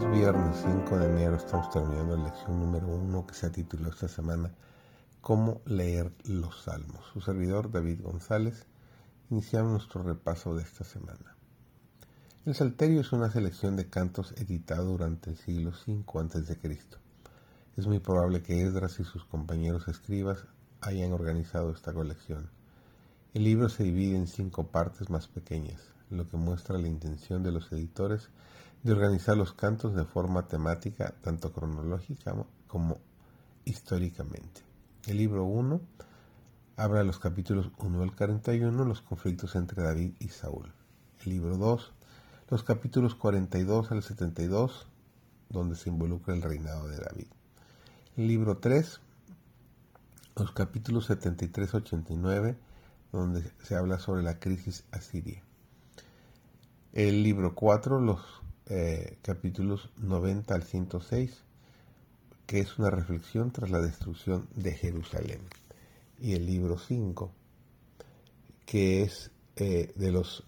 es viernes 5 de enero, estamos terminando la lección número 1 que se ha titulado esta semana Cómo leer los salmos. Su servidor David González, iniciamos nuestro repaso de esta semana. El Salterio es una selección de cantos editado durante el siglo V a.C. Es muy probable que Esdras y sus compañeros escribas hayan organizado esta colección. El libro se divide en cinco partes más pequeñas, lo que muestra la intención de los editores de organizar los cantos de forma temática, tanto cronológica como históricamente. El libro 1 habla los capítulos 1 al 41, los conflictos entre David y Saúl. El libro 2, los capítulos 42 al 72, donde se involucra el reinado de David. El libro 3, los capítulos 73 89, donde se habla sobre la crisis asiria. El libro 4, los eh, capítulos 90 al 106, que es una reflexión tras la destrucción de Jerusalén. Y el libro 5, que es eh, de los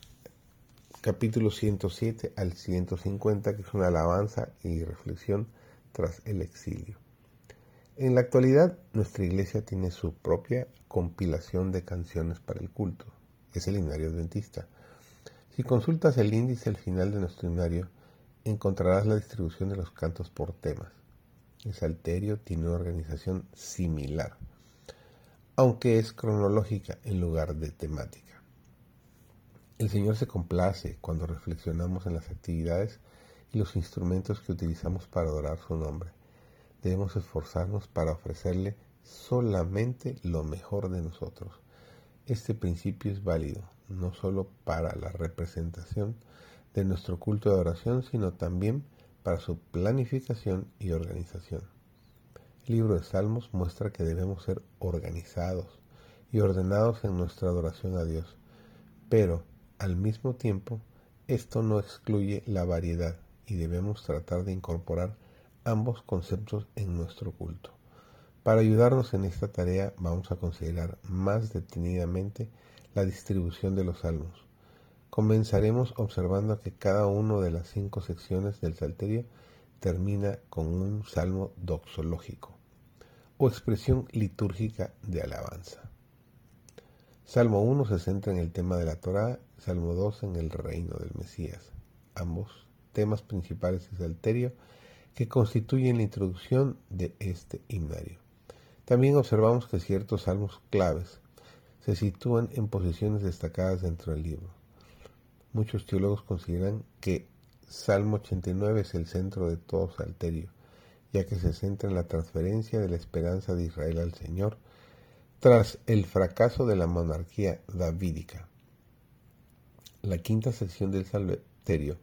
capítulos 107 al 150, que es una alabanza y reflexión tras el exilio. En la actualidad, nuestra iglesia tiene su propia compilación de canciones para el culto. Es el himnario adventista. Si consultas el índice al final de nuestro himnario, encontrarás la distribución de los cantos por temas. El salterio tiene una organización similar, aunque es cronológica en lugar de temática. El Señor se complace cuando reflexionamos en las actividades y los instrumentos que utilizamos para adorar su nombre debemos esforzarnos para ofrecerle solamente lo mejor de nosotros. Este principio es válido no solo para la representación de nuestro culto de oración, sino también para su planificación y organización. El libro de Salmos muestra que debemos ser organizados y ordenados en nuestra adoración a Dios, pero al mismo tiempo esto no excluye la variedad y debemos tratar de incorporar ambos conceptos en nuestro culto. Para ayudarnos en esta tarea vamos a considerar más detenidamente la distribución de los salmos. Comenzaremos observando que cada una de las cinco secciones del Salterio termina con un salmo doxológico o expresión litúrgica de alabanza. Salmo 1 se centra en el tema de la Torá, Salmo 2 en el reino del Mesías. Ambos temas principales del Salterio que constituyen la introducción de este himnario. También observamos que ciertos salmos claves se sitúan en posiciones destacadas dentro del libro. Muchos teólogos consideran que Salmo 89 es el centro de todo salterio, ya que se centra en la transferencia de la esperanza de Israel al Señor tras el fracaso de la monarquía davídica. La quinta sección del salterio,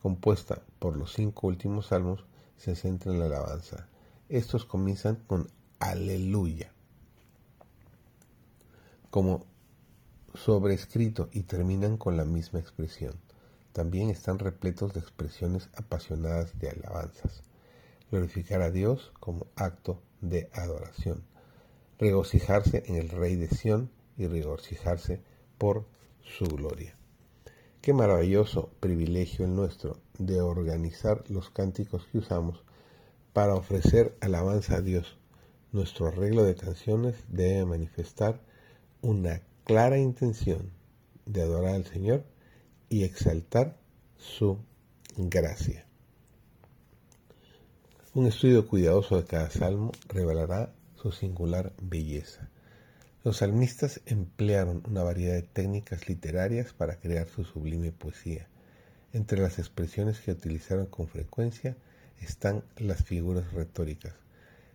compuesta por los cinco últimos salmos, se centra en la alabanza. Estos comienzan con aleluya, como sobrescrito y terminan con la misma expresión. También están repletos de expresiones apasionadas de alabanzas. Glorificar a Dios como acto de adoración. Regocijarse en el Rey de Sión y regocijarse por su gloria. Qué maravilloso privilegio el nuestro de organizar los cánticos que usamos para ofrecer alabanza a Dios. Nuestro arreglo de canciones debe manifestar una clara intención de adorar al Señor y exaltar su gracia. Un estudio cuidadoso de cada salmo revelará su singular belleza. Los salmistas emplearon una variedad de técnicas literarias para crear su sublime poesía. Entre las expresiones que utilizaron con frecuencia están las figuras retóricas,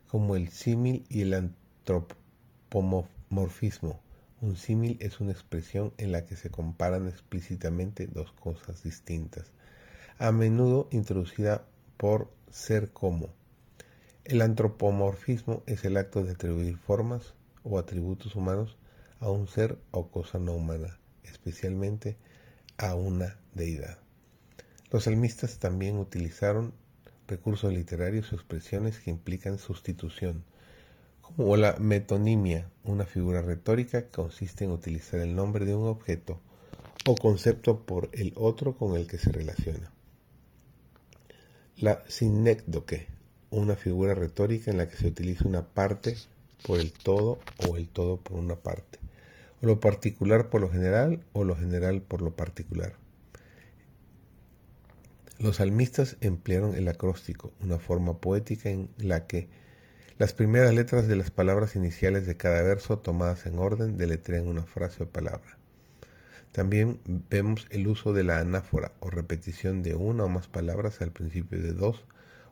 como el símil y el antropomorfismo. Un símil es una expresión en la que se comparan explícitamente dos cosas distintas, a menudo introducida por ser como. El antropomorfismo es el acto de atribuir formas, o atributos humanos a un ser o cosa no humana, especialmente a una deidad. Los salmistas también utilizaron recursos literarios o expresiones que implican sustitución, como la metonimia, una figura retórica que consiste en utilizar el nombre de un objeto o concepto por el otro con el que se relaciona. La sinécdoque, una figura retórica en la que se utiliza una parte por el todo o el todo por una parte, o lo particular por lo general o lo general por lo particular. Los salmistas emplearon el acróstico, una forma poética en la que las primeras letras de las palabras iniciales de cada verso, tomadas en orden, deletrean una frase o palabra. También vemos el uso de la anáfora o repetición de una o más palabras al principio de dos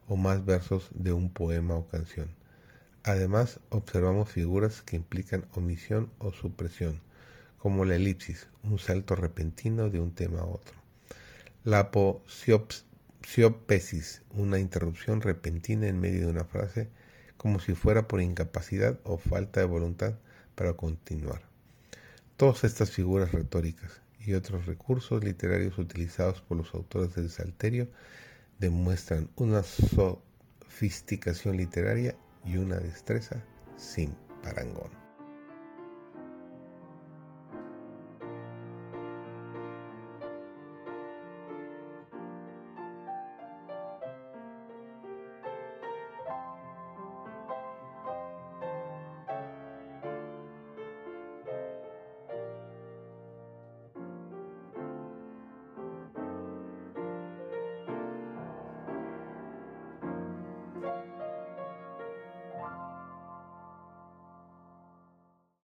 o más versos de un poema o canción. Además, observamos figuras que implican omisión o supresión, como la elipsis, un salto repentino de un tema a otro. La aposiopesis, una interrupción repentina en medio de una frase, como si fuera por incapacidad o falta de voluntad para continuar. Todas estas figuras retóricas y otros recursos literarios utilizados por los autores del Salterio demuestran una sofisticación literaria y una destreza sin parangón.